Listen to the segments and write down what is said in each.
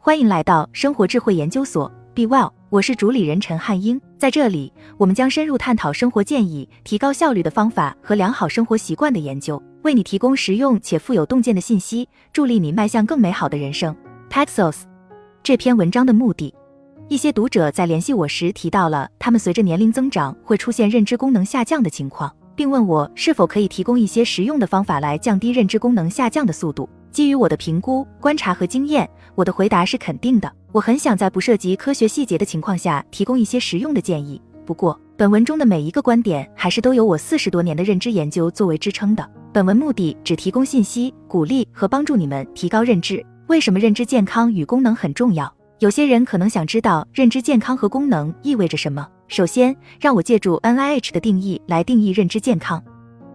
欢迎来到生活智慧研究所，Be Well，我是主理人陈汉英。在这里，我们将深入探讨生活建议、提高效率的方法和良好生活习惯的研究，为你提供实用且富有洞见的信息，助力你迈向更美好的人生。Paxos，这篇文章的目的，一些读者在联系我时提到了他们随着年龄增长会出现认知功能下降的情况。并问我是否可以提供一些实用的方法来降低认知功能下降的速度。基于我的评估、观察和经验，我的回答是肯定的。我很想在不涉及科学细节的情况下提供一些实用的建议。不过，本文中的每一个观点还是都有我四十多年的认知研究作为支撑的。本文目的只提供信息、鼓励和帮助你们提高认知。为什么认知健康与功能很重要？有些人可能想知道认知健康和功能意味着什么。首先，让我借助 NIH 的定义来定义认知健康。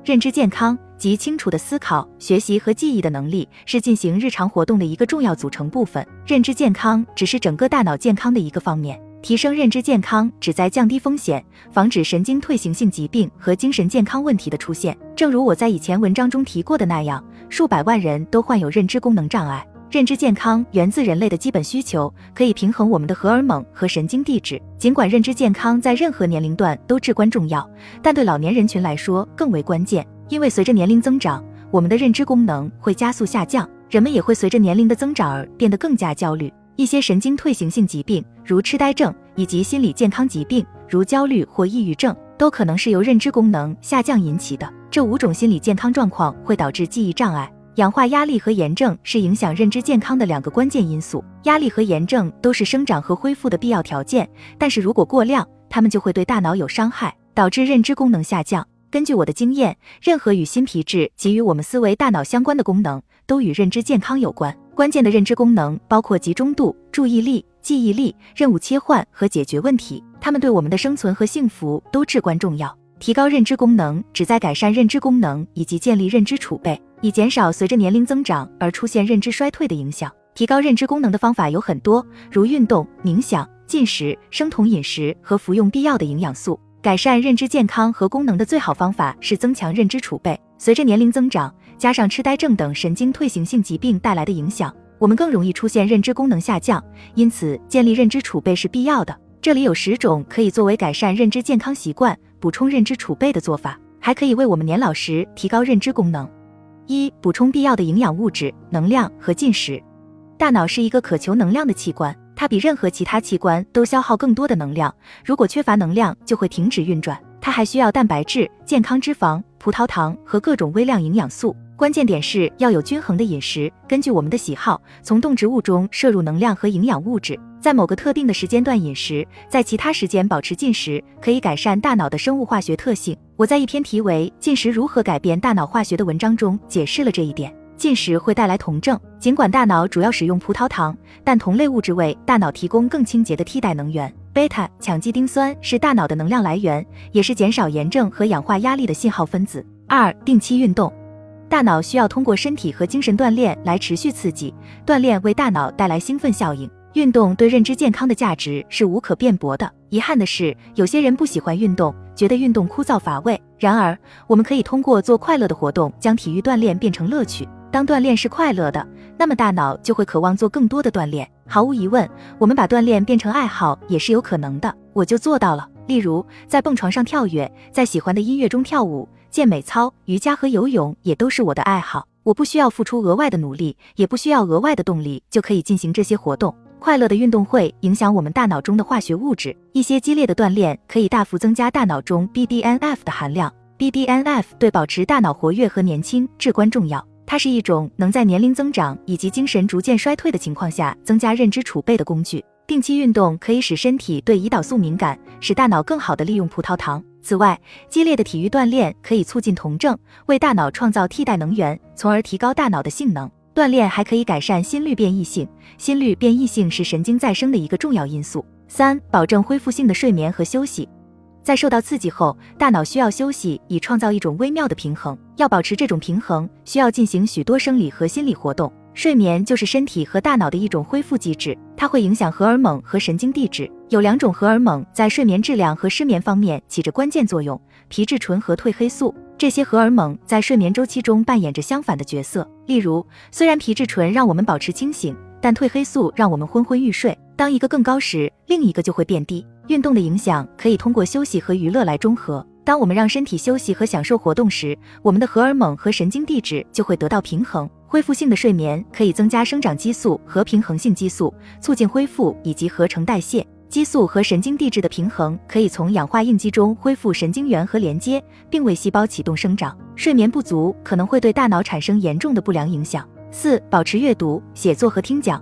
认知健康即清楚的思考、学习和记忆的能力，是进行日常活动的一个重要组成部分。认知健康只是整个大脑健康的一个方面。提升认知健康，旨在降低风险，防止神经退行性疾病和精神健康问题的出现。正如我在以前文章中提过的那样，数百万人都患有认知功能障碍。认知健康源自人类的基本需求，可以平衡我们的荷尔蒙和神经递质。尽管认知健康在任何年龄段都至关重要，但对老年人群来说更为关键，因为随着年龄增长，我们的认知功能会加速下降，人们也会随着年龄的增长而变得更加焦虑。一些神经退行性疾病，如痴呆症，以及心理健康疾病，如焦虑或抑郁症，都可能是由认知功能下降引起的。这五种心理健康状况会导致记忆障碍。氧化压力和炎症是影响认知健康的两个关键因素。压力和炎症都是生长和恢复的必要条件，但是如果过量，它们就会对大脑有伤害，导致认知功能下降。根据我的经验，任何与新皮质及与我们思维大脑相关的功能，都与认知健康有关。关键的认知功能包括集中度、注意力、记忆力、任务切换和解决问题，它们对我们的生存和幸福都至关重要。提高认知功能，旨在改善认知功能以及建立认知储备。以减少随着年龄增长而出现认知衰退的影响。提高认知功能的方法有很多，如运动、冥想、进食、生酮饮食和服用必要的营养素。改善认知健康和功能的最好方法是增强认知储备。随着年龄增长，加上痴呆症等神经退行性疾病带来的影响，我们更容易出现认知功能下降。因此，建立认知储备是必要的。这里有十种可以作为改善认知健康习惯、补充认知储备的做法，还可以为我们年老时提高认知功能。一、补充必要的营养物质、能量和进食。大脑是一个渴求能量的器官，它比任何其他器官都消耗更多的能量。如果缺乏能量，就会停止运转。它还需要蛋白质、健康脂肪、葡萄糖和各种微量营养素。关键点是要有均衡的饮食，根据我们的喜好，从动植物中摄入能量和营养物质。在某个特定的时间段饮食，在其他时间保持进食，可以改善大脑的生物化学特性。我在一篇题为《进食如何改变大脑化学》的文章中解释了这一点。进食会带来酮症，尽管大脑主要使用葡萄糖，但酮类物质为大脑提供更清洁的替代能源。贝塔羟基丁酸是大脑的能量来源，也是减少炎症和氧化压力的信号分子。二、定期运动，大脑需要通过身体和精神锻炼来持续刺激，锻炼为大脑带来兴奋效应。运动对认知健康的价值是无可辩驳的。遗憾的是，有些人不喜欢运动，觉得运动枯燥乏味。然而，我们可以通过做快乐的活动，将体育锻炼变成乐趣。当锻炼是快乐的，那么大脑就会渴望做更多的锻炼。毫无疑问，我们把锻炼变成爱好也是有可能的。我就做到了。例如，在蹦床上跳跃，在喜欢的音乐中跳舞，健美操、瑜伽和游泳也都是我的爱好。我不需要付出额外的努力，也不需要额外的动力，就可以进行这些活动。快乐的运动会影响我们大脑中的化学物质，一些激烈的锻炼可以大幅增加大脑中 BDNF 的含量。BDNF 对保持大脑活跃和年轻至关重要，它是一种能在年龄增长以及精神逐渐衰退的情况下增加认知储备的工具。定期运动可以使身体对胰岛素敏感，使大脑更好地利用葡萄糖。此外，激烈的体育锻炼可以促进酮症，为大脑创造替代能源，从而提高大脑的性能。锻炼还可以改善心率变异性，心率变异性是神经再生的一个重要因素。三、保证恢复性的睡眠和休息，在受到刺激后，大脑需要休息以创造一种微妙的平衡。要保持这种平衡，需要进行许多生理和心理活动。睡眠就是身体和大脑的一种恢复机制，它会影响荷尔蒙和神经递质。有两种荷尔蒙在睡眠质量和失眠方面起着关键作用：皮质醇和褪黑素。这些荷尔蒙在睡眠周期中扮演着相反的角色。例如，虽然皮质醇让我们保持清醒，但褪黑素让我们昏昏欲睡。当一个更高时，另一个就会变低。运动的影响可以通过休息和娱乐来中和。当我们让身体休息和享受活动时，我们的荷尔蒙和神经递质就会得到平衡。恢复性的睡眠可以增加生长激素和平衡性激素，促进恢复以及合成代谢。激素和神经递质的平衡可以从氧化应激中恢复神经元和连接，并为细胞启动生长。睡眠不足可能会对大脑产生严重的不良影响。四、保持阅读、写作和听讲。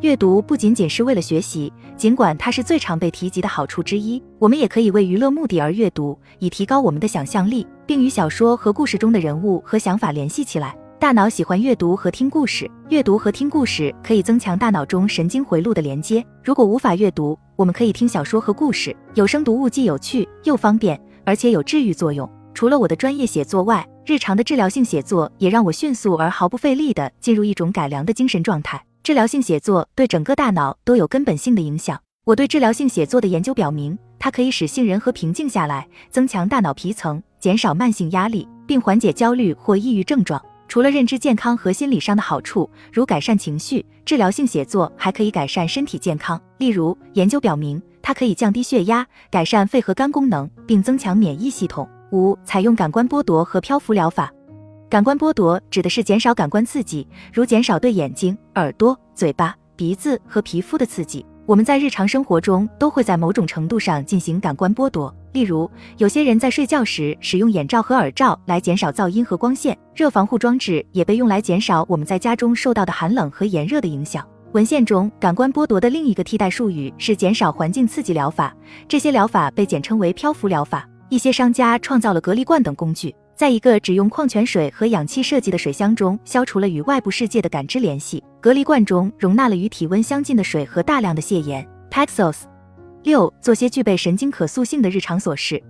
阅读不仅仅是为了学习，尽管它是最常被提及的好处之一，我们也可以为娱乐目的而阅读，以提高我们的想象力，并与小说和故事中的人物和想法联系起来。大脑喜欢阅读和听故事，阅读和听故事可以增强大脑中神经回路的连接。如果无法阅读，我们可以听小说和故事。有声读物既有趣又方便，而且有治愈作用。除了我的专业写作外，日常的治疗性写作也让我迅速而毫不费力地进入一种改良的精神状态。治疗性写作对整个大脑都有根本性的影响。我对治疗性写作的研究表明，它可以使杏仁核平静下来，增强大脑皮层，减少慢性压力，并缓解焦虑或抑郁症状。除了认知健康和心理上的好处，如改善情绪，治疗性写作还可以改善身体健康。例如，研究表明它可以降低血压、改善肺和肝功能，并增强免疫系统。五、采用感官剥夺和漂浮疗法。感官剥夺指的是减少感官刺激，如减少对眼睛、耳朵、嘴巴、鼻子和皮肤的刺激。我们在日常生活中都会在某种程度上进行感官剥夺，例如，有些人在睡觉时使用眼罩和耳罩来减少噪音和光线。热防护装置也被用来减少我们在家中受到的寒冷和炎热的影响。文献中，感官剥夺的另一个替代术语是减少环境刺激疗法，这些疗法被简称为漂浮疗法。一些商家创造了隔离罐等工具。在一个只用矿泉水和氧气设计的水箱中，消除了与外部世界的感知联系。隔离罐中容纳了与体温相近的水和大量的泻盐 （Paxos）。六，做些具备神经可塑性的日常琐事。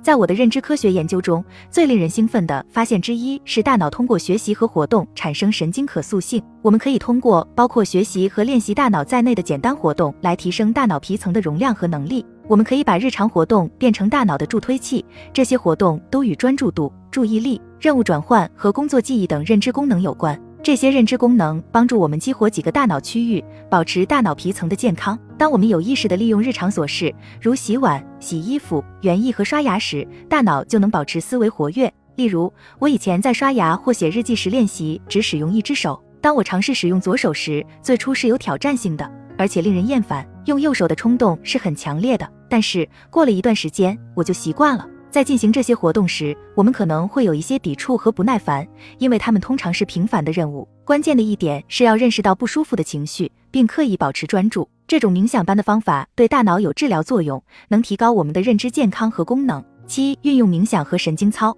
在我的认知科学研究中，最令人兴奋的发现之一是大脑通过学习和活动产生神经可塑性。我们可以通过包括学习和练习大脑在内的简单活动来提升大脑皮层的容量和能力。我们可以把日常活动变成大脑的助推器，这些活动都与专注度、注意力、任务转换和工作记忆等认知功能有关。这些认知功能帮助我们激活几个大脑区域，保持大脑皮层的健康。当我们有意识地利用日常琐事，如洗碗、洗衣服、园艺和刷牙时，大脑就能保持思维活跃。例如，我以前在刷牙或写日记时练习只使用一只手。当我尝试使用左手时，最初是有挑战性的，而且令人厌烦。用右手的冲动是很强烈的，但是过了一段时间，我就习惯了。在进行这些活动时，我们可能会有一些抵触和不耐烦，因为它们通常是平凡的任务。关键的一点是要认识到不舒服的情绪，并刻意保持专注。这种冥想般的方法对大脑有治疗作用，能提高我们的认知健康和功能。七、运用冥想和神经操，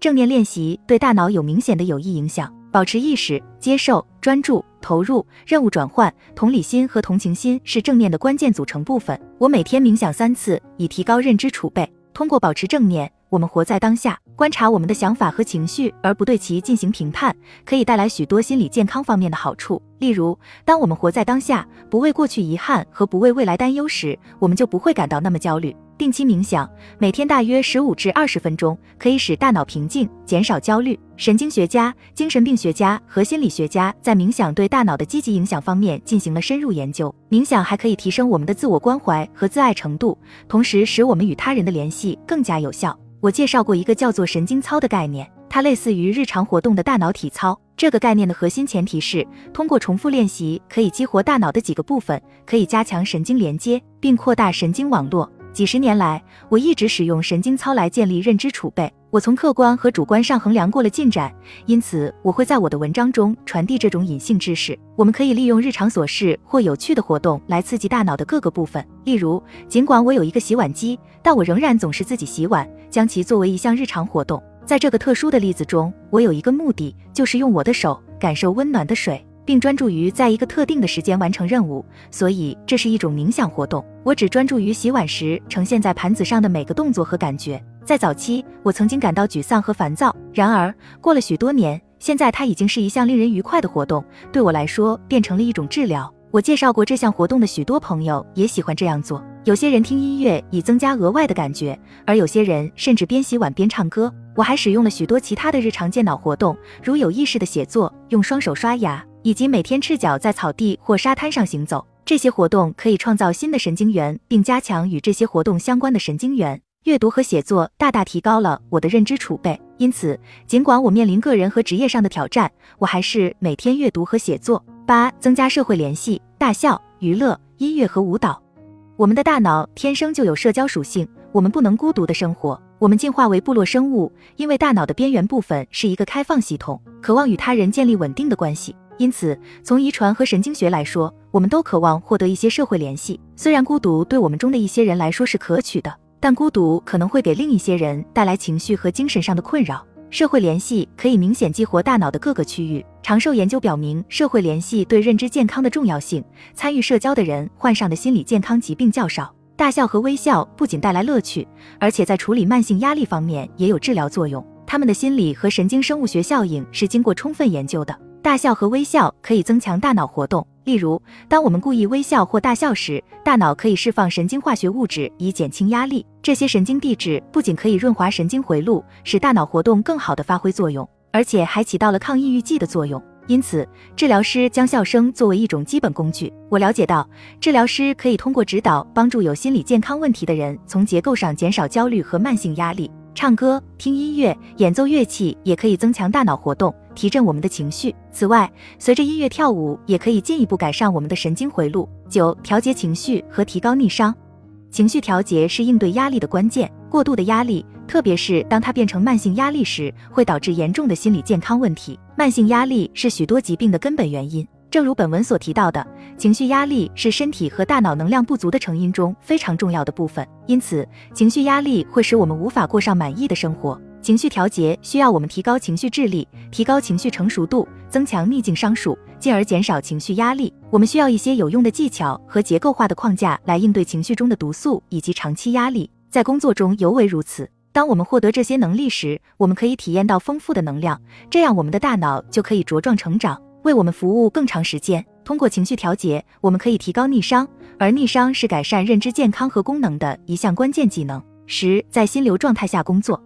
正念练习对大脑有明显的有益影响。保持意识、接受、专注、投入、任务转换、同理心和同情心是正念的关键组成部分。我每天冥想三次，以提高认知储备。通过保持正念，我们活在当下，观察我们的想法和情绪，而不对其进行评判，可以带来许多心理健康方面的好处。例如，当我们活在当下，不为过去遗憾和不为未来担忧时，我们就不会感到那么焦虑。定期冥想，每天大约十五至二十分钟，可以使大脑平静，减少焦虑。神经学家、精神病学家和心理学家在冥想对大脑的积极影响方面进行了深入研究。冥想还可以提升我们的自我关怀和自爱程度，同时使我们与他人的联系更加有效。我介绍过一个叫做神经操的概念，它类似于日常活动的大脑体操。这个概念的核心前提是，通过重复练习可以激活大脑的几个部分，可以加强神经连接，并扩大神经网络。几十年来，我一直使用神经操来建立认知储备。我从客观和主观上衡量过了进展，因此我会在我的文章中传递这种隐性知识。我们可以利用日常琐事或有趣的活动来刺激大脑的各个部分。例如，尽管我有一个洗碗机，但我仍然总是自己洗碗，将其作为一项日常活动。在这个特殊的例子中，我有一个目的，就是用我的手感受温暖的水。并专注于在一个特定的时间完成任务，所以这是一种冥想活动。我只专注于洗碗时呈现在盘子上的每个动作和感觉。在早期，我曾经感到沮丧和烦躁，然而过了许多年，现在它已经是一项令人愉快的活动，对我来说变成了一种治疗。我介绍过这项活动的许多朋友也喜欢这样做。有些人听音乐以增加额外的感觉，而有些人甚至边洗碗边唱歌。我还使用了许多其他的日常健脑活动，如有意识的写作、用双手刷牙，以及每天赤脚在草地或沙滩上行走。这些活动可以创造新的神经元，并加强与这些活动相关的神经元。阅读和写作大大提高了我的认知储备，因此，尽管我面临个人和职业上的挑战，我还是每天阅读和写作。八、增加社会联系、大笑、娱乐、音乐和舞蹈。我们的大脑天生就有社交属性，我们不能孤独的生活。我们进化为部落生物，因为大脑的边缘部分是一个开放系统，渴望与他人建立稳定的关系。因此，从遗传和神经学来说，我们都渴望获得一些社会联系。虽然孤独对我们中的一些人来说是可取的。但孤独可能会给另一些人带来情绪和精神上的困扰。社会联系可以明显激活大脑的各个区域。长寿研究表明，社会联系对认知健康的重要性。参与社交的人患上的心理健康疾病较少。大笑和微笑不仅带来乐趣，而且在处理慢性压力方面也有治疗作用。他们的心理和神经生物学效应是经过充分研究的。大笑和微笑可以增强大脑活动。例如，当我们故意微笑或大笑时，大脑可以释放神经化学物质以减轻压力。这些神经递质不仅可以润滑神经回路，使大脑活动更好地发挥作用，而且还起到了抗抑郁剂的作用。因此，治疗师将笑声作为一种基本工具。我了解到，治疗师可以通过指导帮助有心理健康问题的人从结构上减少焦虑和慢性压力。唱歌、听音乐、演奏乐器也可以增强大脑活动，提振我们的情绪。此外，随着音乐跳舞也可以进一步改善我们的神经回路。九、调节情绪和提高逆商。情绪调节是应对压力的关键。过度的压力，特别是当它变成慢性压力时，会导致严重的心理健康问题。慢性压力是许多疾病的根本原因。正如本文所提到的，情绪压力是身体和大脑能量不足的成因中非常重要的部分。因此，情绪压力会使我们无法过上满意的生活。情绪调节需要我们提高情绪智力，提高情绪成熟度，增强逆境商数，进而减少情绪压力。我们需要一些有用的技巧和结构化的框架来应对情绪中的毒素以及长期压力，在工作中尤为如此。当我们获得这些能力时，我们可以体验到丰富的能量，这样我们的大脑就可以茁壮成长。为我们服务更长时间。通过情绪调节，我们可以提高逆商，而逆商是改善认知健康和功能的一项关键技能。十，在心流状态下工作，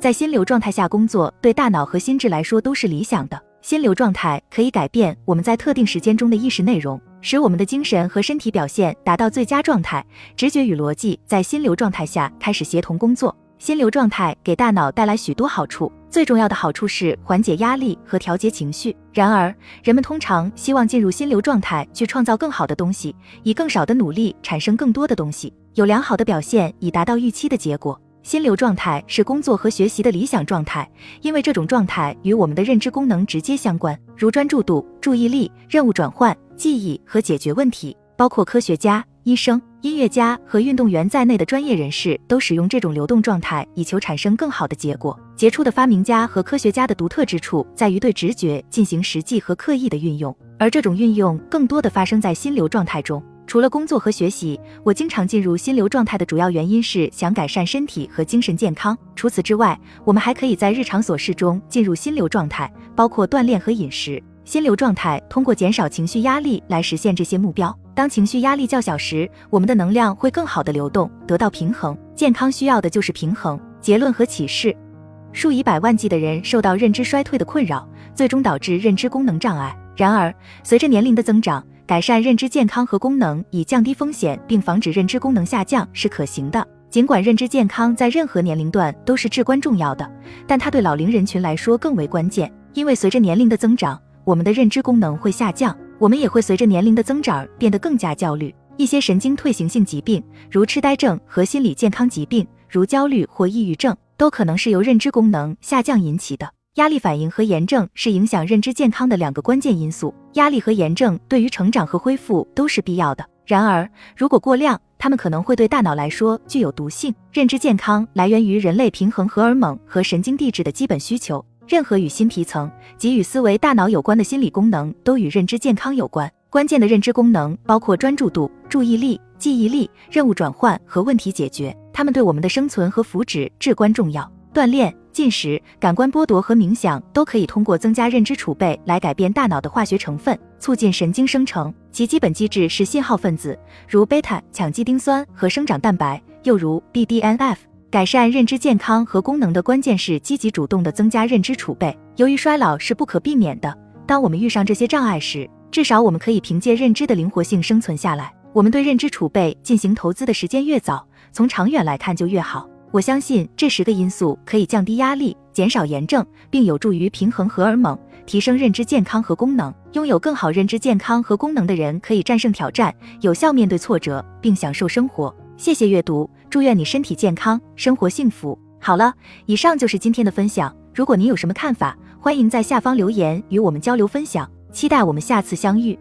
在心流状态下工作对大脑和心智来说都是理想的。心流状态可以改变我们在特定时间中的意识内容，使我们的精神和身体表现达到最佳状态。直觉与逻辑在心流状态下开始协同工作。心流状态给大脑带来许多好处，最重要的好处是缓解压力和调节情绪。然而，人们通常希望进入心流状态去创造更好的东西，以更少的努力产生更多的东西，有良好的表现以达到预期的结果。心流状态是工作和学习的理想状态，因为这种状态与我们的认知功能直接相关，如专注度、注意力、任务转换、记忆和解决问题，包括科学家。医生、音乐家和运动员在内的专业人士都使用这种流动状态，以求产生更好的结果。杰出的发明家和科学家的独特之处在于对直觉进行实际和刻意的运用，而这种运用更多的发生在心流状态中。除了工作和学习，我经常进入心流状态的主要原因是想改善身体和精神健康。除此之外，我们还可以在日常琐事中进入心流状态，包括锻炼和饮食。心流状态通过减少情绪压力来实现这些目标。当情绪压力较小时，我们的能量会更好的流动，得到平衡。健康需要的就是平衡。结论和启示：数以百万计的人受到认知衰退的困扰，最终导致认知功能障碍。然而，随着年龄的增长，改善认知健康和功能，以降低风险并防止认知功能下降是可行的。尽管认知健康在任何年龄段都是至关重要的，但它对老龄人群来说更为关键，因为随着年龄的增长，我们的认知功能会下降。我们也会随着年龄的增长变得更加焦虑。一些神经退行性疾病，如痴呆症和心理健康疾病，如焦虑或抑郁症，都可能是由认知功能下降引起的。压力反应和炎症是影响认知健康的两个关键因素。压力和炎症对于成长和恢复都是必要的。然而，如果过量，它们可能会对大脑来说具有毒性。认知健康来源于人类平衡荷尔蒙和神经递质的基本需求。任何与新皮层及与思维大脑有关的心理功能都与认知健康有关。关键的认知功能包括专注度、注意力、记忆力、任务转换和问题解决，它们对我们的生存和福祉至关重要。锻炼、进食、感官剥夺和冥想都可以通过增加认知储备来改变大脑的化学成分，促进神经生成。其基本机制是信号分子，如贝塔、羟基丁酸和生长蛋白，又如 BDNF。改善认知健康和功能的关键是积极主动地增加认知储备。由于衰老是不可避免的，当我们遇上这些障碍时，至少我们可以凭借认知的灵活性生存下来。我们对认知储备进行投资的时间越早，从长远来看就越好。我相信这十个因素可以降低压力，减少炎症，并有助于平衡荷尔蒙，提升认知健康和功能。拥有更好认知健康和功能的人，可以战胜挑战，有效面对挫折，并享受生活。谢谢阅读，祝愿你身体健康，生活幸福。好了，以上就是今天的分享。如果您有什么看法，欢迎在下方留言与我们交流分享。期待我们下次相遇。